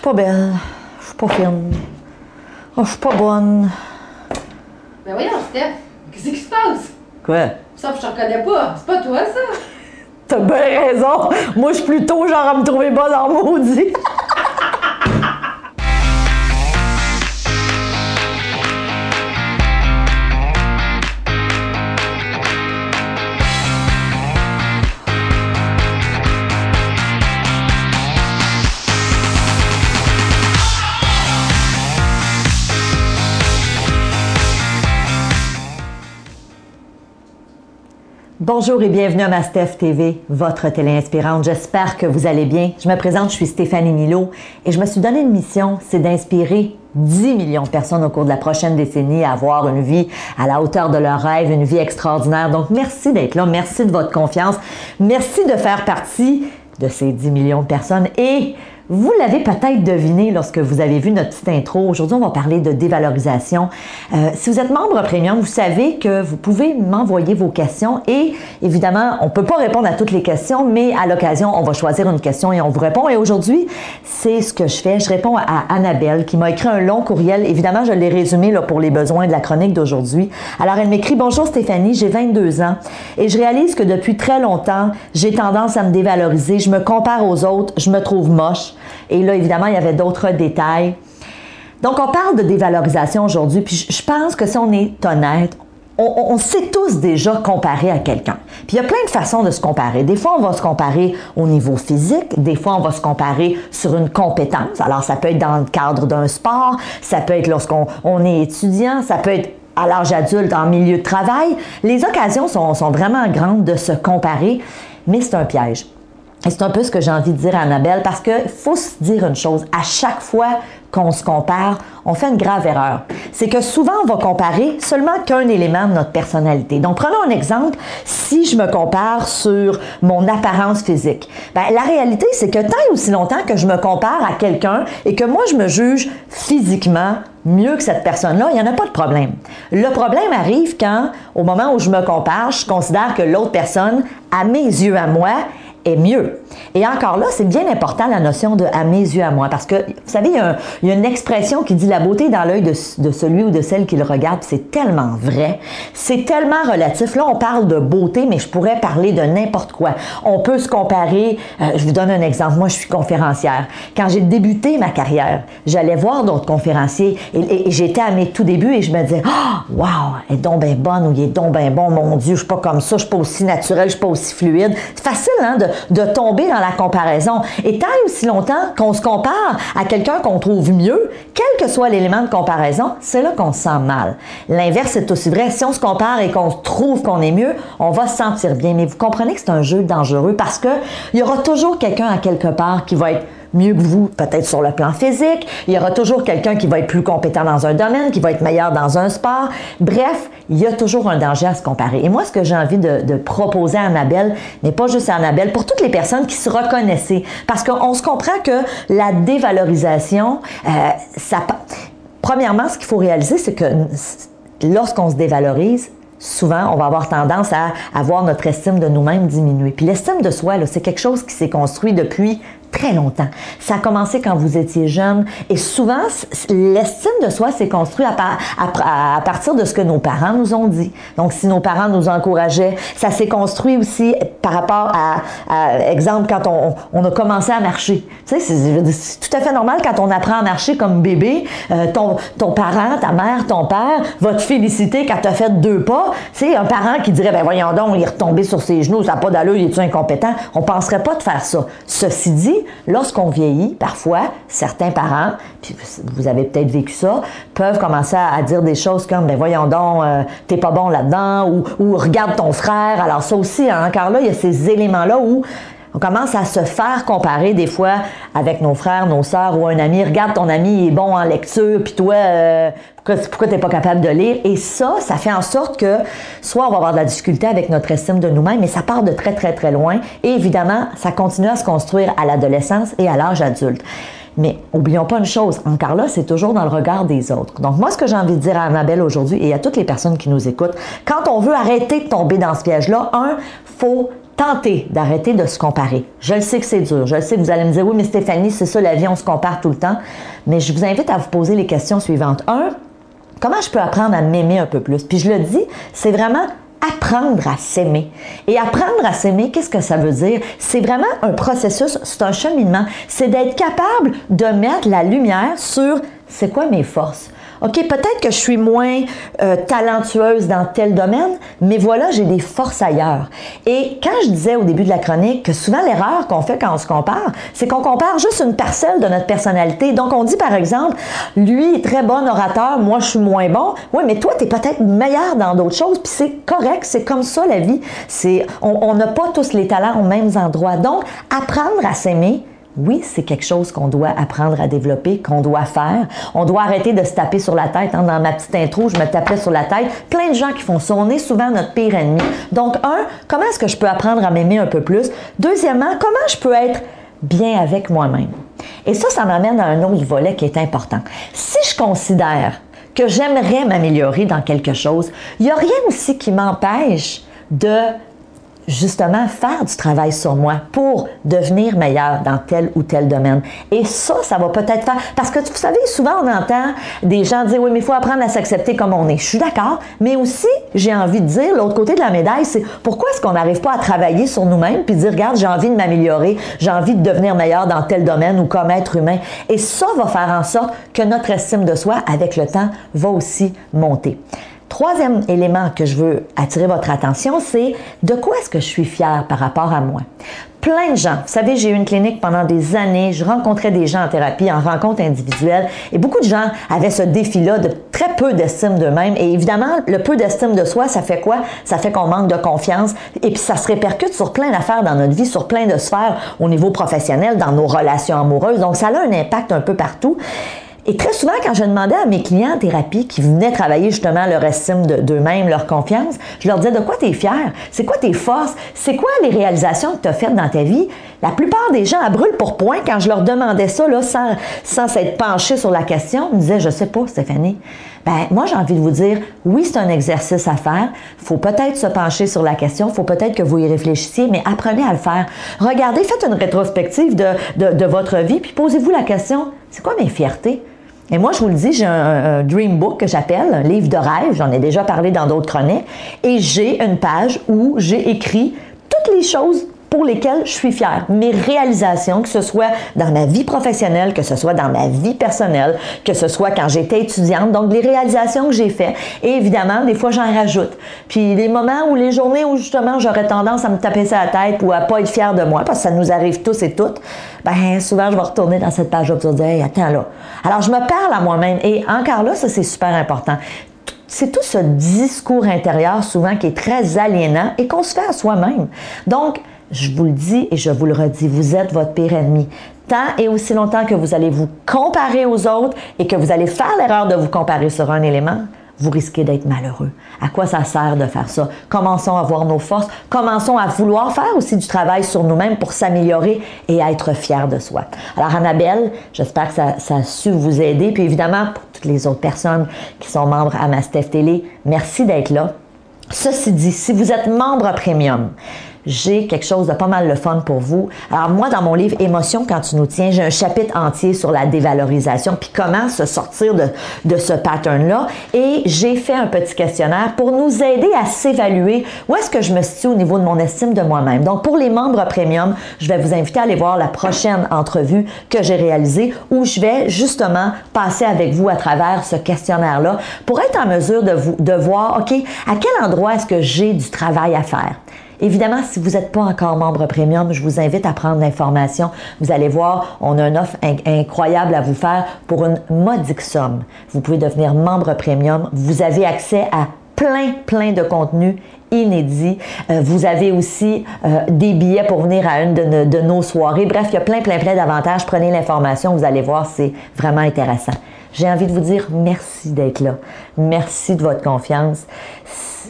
suis pas belle. Je suis pas fine. Oh, je suis pas bonne. Ben voyons, Steph, qu'est-ce qui se passe? Quoi? Ça, je te reconnais pas. C'est pas toi, ça? T'as bien raison. Moi, je suis plutôt genre à me trouver bonne en maudit. Bonjour et bienvenue à ma Steph TV, votre télé inspirante. J'espère que vous allez bien. Je me présente, je suis Stéphanie Milo et je me suis donné une mission, c'est d'inspirer 10 millions de personnes au cours de la prochaine décennie à avoir une vie à la hauteur de leurs rêves, une vie extraordinaire. Donc merci d'être là, merci de votre confiance, merci de faire partie de ces 10 millions de personnes et vous l'avez peut-être deviné lorsque vous avez vu notre petite intro. Aujourd'hui, on va parler de dévalorisation. Euh, si vous êtes membre premium, vous savez que vous pouvez m'envoyer vos questions et évidemment, on ne peut pas répondre à toutes les questions, mais à l'occasion, on va choisir une question et on vous répond. Et aujourd'hui, c'est ce que je fais. Je réponds à Annabelle qui m'a écrit un long courriel. Évidemment, je l'ai résumé là, pour les besoins de la chronique d'aujourd'hui. Alors, elle m'écrit Bonjour Stéphanie, j'ai 22 ans et je réalise que depuis très longtemps, j'ai tendance à me dévaloriser. Je me compare aux autres, je me trouve moche. Et là, évidemment, il y avait d'autres détails. Donc, on parle de dévalorisation aujourd'hui, puis je pense que si on est honnête, on, sait tous déjà comparer à quelqu'un. Puis il y a plein de façons de se comparer. Des fois, on va se comparer au niveau physique, des fois, on va se comparer sur une compétence. Alors, ça peut être dans le cadre d'un sport, ça peut être lorsqu'on on est étudiant, ça peut être à l'âge adulte, en milieu de travail. Les occasions sont, sont vraiment grandes de se comparer, mais c'est un piège. Et c'est un peu ce que j'ai envie de dire à Annabelle parce qu'il faut se dire une chose. À chaque fois qu'on se compare, on fait une grave erreur. C'est que souvent, on va comparer seulement qu'un élément de notre personnalité. Donc, prenons un exemple. Si je me compare sur mon apparence physique, ben, la réalité, c'est que tant et aussi longtemps que je me compare à quelqu'un et que moi, je me juge physiquement mieux que cette personne-là, il n'y en a pas de problème. Le problème arrive quand, au moment où je me compare, je considère que l'autre personne, à mes yeux à moi, est mieux. Et encore là, c'est bien important la notion de à mes yeux à moi, parce que, vous savez, il y a, une expression qui dit la beauté dans l'œil de, celui ou de celle qui le regarde, c'est tellement vrai, c'est tellement relatif. Là, on parle de beauté, mais je pourrais parler de n'importe quoi. On peut se comparer, euh, je vous donne un exemple, moi je suis conférencière. Quand j'ai débuté ma carrière, j'allais voir d'autres conférenciers et, j'étais à mes tout débuts et je me disais, oh, wow, elle est donc bien bonne ou il est donc bien bon, mon Dieu, je suis pas comme ça, je suis pas aussi naturel, je suis pas aussi fluide. C'est facile, hein, de, de tomber dans la comparaison. Et tant aussi longtemps qu'on se compare à quelqu'un qu'on trouve mieux, quel que soit l'élément de comparaison, c'est là qu'on se sent mal. L'inverse est aussi vrai. Si on se compare et qu'on trouve qu'on est mieux, on va se sentir bien. Mais vous comprenez que c'est un jeu dangereux parce que il y aura toujours quelqu'un à quelque part qui va être mieux que vous, peut-être sur le plan physique. Il y aura toujours quelqu'un qui va être plus compétent dans un domaine, qui va être meilleur dans un sport. Bref, il y a toujours un danger à se comparer. Et moi, ce que j'ai envie de, proposer à Annabelle, mais pas juste à Annabelle, pour toutes les personnes qui se reconnaissaient, parce qu'on se comprend que la dévalorisation, euh. Premièrement, ce qu'il faut réaliser, c'est que lorsqu'on se dévalorise, souvent, on va avoir tendance à avoir notre estime de nous-mêmes diminuer. Puis l'estime de soi, c'est quelque chose qui s'est construit depuis très longtemps. Ça a commencé quand vous étiez jeune et souvent, l'estime de soi s'est construite à, partir de ce que nos parents nous ont dit. Donc, si nos parents nous encourageaient, ça s'est construit aussi par rapport à, exemple, quand on, a commencé à marcher. Tu sais, c'est tout à fait normal quand on apprend à marcher comme bébé, euh, ton, ton parent, ta mère, ton père va te féliciter quand tu as fait deux pas. Tu sais, un parent qui dirait, ben voyons donc, il est retombé sur ses genoux, ça n'a pas d'allure, il est-tu incompétent? On penserait pas de faire ça. Ceci dit, lorsqu'on vieillit, parfois, certains parents, puis vous avez peut-être vécu ça, peuvent commencer à, dire des choses comme, ben voyons donc, euh, t'es pas bon là-dedans, ou, regarde ton frère. Alors ça aussi, hein, encore là, il y a ces éléments-là où on commence à se faire comparer des fois avec nos frères, nos sœurs ou un ami. Regarde, ton ami est bon en lecture, puis toi, euh, pourquoi, tu n'es pas capable de lire? Et ça, ça fait en sorte que soit on va avoir de la difficulté avec notre estime de nous-mêmes, mais ça part de très, très, très loin. Et évidemment, ça continue à se construire à l'adolescence et à l'âge adulte. Mais oublions pas une chose, encore là, c'est toujours dans le regard des autres. Donc moi, ce que j'ai envie de dire à Annabelle aujourd'hui et à toutes les personnes qui nous écoutent, quand on veut arrêter de tomber dans ce piège-là, un, faut tentez d'arrêter de se comparer. Je le sais que c'est dur. Je le sais que vous allez me dire, oui, mais Stéphanie, c'est ça la vie, on se compare tout le temps. Mais je vous invite à vous poser les questions suivantes. Un, comment je peux apprendre à m'aimer un peu plus? Puis je le dis, c'est vraiment apprendre à s'aimer. Et apprendre à s'aimer, qu'est-ce que ça veut dire? C'est vraiment un processus, c'est un cheminement. C'est d'être capable de mettre la lumière sur c'est quoi mes forces? OK, peut-être que je suis moins euh, talentueuse dans tel domaine, mais voilà, j'ai des forces ailleurs. Et quand je disais au début de la chronique que souvent l'erreur qu'on fait quand on se compare, c'est qu'on compare juste une parcelle de notre personnalité. Donc on dit par exemple, lui est très bon orateur, moi je suis moins bon. Oui, mais toi tu es peut-être meilleur dans d'autres choses, puis c'est correct, c'est comme ça la vie. C'est on n'a pas tous les talents aux mêmes endroits. Donc apprendre à s'aimer, oui, c'est quelque chose qu'on doit apprendre à développer, qu'on doit faire. On doit arrêter de se taper sur la tête. Hein. Dans ma petite intro, je me tapais sur la tête. Plein de gens qui font ça. On est souvent notre pire ennemi. Donc, un, comment est-ce que je peux apprendre à m'aimer un peu plus? Deuxièmement, comment je peux être bien avec moi-même? Et ça, ça m'amène à un autre volet qui est important. Si je considère que j'aimerais m'améliorer dans quelque chose, il n'y a rien aussi qui m'empêche de justement faire du travail sur moi pour devenir meilleur dans tel ou tel domaine. Et ça, ça va peut-être faire... Parce que vous savez, souvent on entend des gens dire, oui, mais il faut apprendre à s'accepter comme on est. Je suis d'accord, mais aussi, j'ai envie de dire, l'autre côté de la médaille, c'est pourquoi est-ce qu'on n'arrive pas à travailler sur nous-mêmes puis dire, regarde, j'ai envie de m'améliorer, j'ai envie de devenir meilleur dans tel domaine ou comme être humain. Et ça va faire en sorte que notre estime de soi, avec le temps, va aussi monter. Troisième élément que je veux attirer votre attention, c'est de quoi est-ce que je suis fière par rapport à moi? Plein de gens, vous savez, j'ai eu une clinique pendant des années, je rencontrais des gens en thérapie, en rencontre individuelle, et beaucoup de gens avaient ce défi-là de très peu d'estime d'eux-mêmes. Et évidemment, le peu d'estime de soi, ça fait quoi? Ça fait qu'on manque de confiance, et puis ça se répercute sur plein d'affaires dans notre vie, sur plein de sphères au niveau professionnel, dans nos relations amoureuses. Donc, ça a un impact un peu partout. Et très souvent, quand je demandais à mes clients en thérapie qui venaient travailler justement leur estime d'eux-mêmes, leur confiance, je leur disais de quoi tu es fier? C'est quoi tes forces? C'est quoi les réalisations que tu as faites dans ta vie? La plupart des gens à brûle pour point, quand je leur demandais ça, sans, sans s'être penché sur la question, me disaient Je sais pas, Stéphanie. Ben, moi, j'ai envie de vous dire, oui, c'est un exercice à faire. Faut peut-être se pencher sur la question. Faut peut-être que vous y réfléchissiez, mais apprenez à le faire. Regardez, faites une rétrospective de, de, de votre vie, puis posez-vous la question, c'est quoi mes fiertés? Et moi, je vous le dis, j'ai un, dream book que j'appelle, un livre de rêve, j'en ai déjà parlé dans d'autres chroniques, et j'ai une page où j'ai écrit toutes les choses pour lesquelles je suis fière. Mes réalisations, que ce soit dans ma vie professionnelle, que ce soit dans ma vie personnelle, que ce soit quand j'étais étudiante. Donc, les réalisations que j'ai faites. Et évidemment, des fois, j'en rajoute. Puis, les moments ou les journées où justement j'aurais tendance à me taper ça à la tête ou à pas être fière de moi, parce que ça nous arrive tous et toutes, ben souvent, je vais retourner dans cette page-là pour dire, hey, attends là. Alors, je me parle à moi-même. Et encore là, ça, c'est super important c'est tout ce discours intérieur souvent qui est très aliénant et qu'on se fait à soi-même. Donc, je vous le dis et je vous le redis, vous êtes votre pire ennemi. Tant et aussi longtemps que vous allez vous comparer aux autres et que vous allez faire l'erreur de vous comparer sur un élément, vous risquez d'être malheureux. À quoi ça sert de faire ça? Commençons à voir nos forces, commençons à vouloir faire aussi du travail sur nous-mêmes pour s'améliorer et être fiers de soi. Alors, Annabelle, j'espère que ça, a su vous aider. Puis évidemment, pour toutes les autres personnes qui sont membres à Mastef Télé, merci d'être là. Ceci dit, si vous êtes membre premium, j'ai quelque chose de pas mal le fun pour vous. Alors moi, dans mon livre Émotion quand tu nous tiens, j'ai un chapitre entier sur la dévalorisation, puis comment se sortir de, ce pattern-là. Et j'ai fait un petit questionnaire pour nous aider à s'évaluer où est-ce que je me situe au niveau de mon estime de moi-même. Donc pour les membres premium, je vais vous inviter à aller voir la prochaine entrevue que j'ai réalisée où je vais justement passer avec vous à travers ce questionnaire-là pour être en mesure de, vous, de voir, OK, à quel endroit est-ce que j'ai du travail à faire? Évidemment, si vous n'êtes pas encore membre premium, je vous invite à prendre l'information. Vous allez voir, on a une offre incroyable à vous faire pour une modique somme. Vous pouvez devenir membre premium. Vous avez accès à plein, plein de contenus inédits. Euh, vous avez aussi euh, des billets pour venir à une de, nos soirées. Bref, il y a plein, plein, plein d'avantages. Prenez l'information, vous allez voir, c'est vraiment intéressant. J'ai envie de vous dire merci d'être là. Merci de votre confiance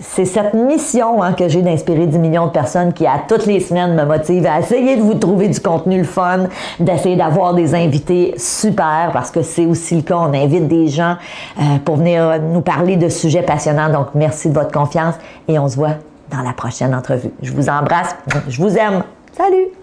c'est cette mission hein, que j'ai d'inspirer 10 millions de personnes qui, à toutes les semaines, me motive à essayer de vous trouver du contenu le fun, d'essayer d'avoir des invités super, parce que c'est aussi le cas. On invite des gens euh, pour venir nous parler de sujets passionnants. Donc, merci de votre confiance et on se voit dans la prochaine entrevue. Je vous embrasse, je vous aime. Salut!